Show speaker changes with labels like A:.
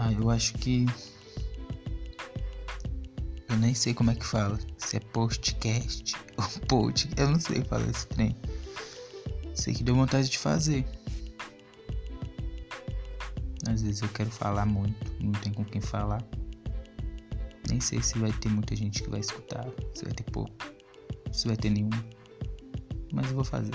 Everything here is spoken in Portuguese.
A: Ah, eu acho que. Eu nem sei como é que fala. Se é postcast ou pod. Eu não sei falar esse trem. Sei que deu vontade de fazer. Às vezes eu quero falar muito, não tem com quem falar. Nem sei se vai ter muita gente que vai escutar, se vai ter pouco, se vai ter nenhum. Mas eu vou fazer.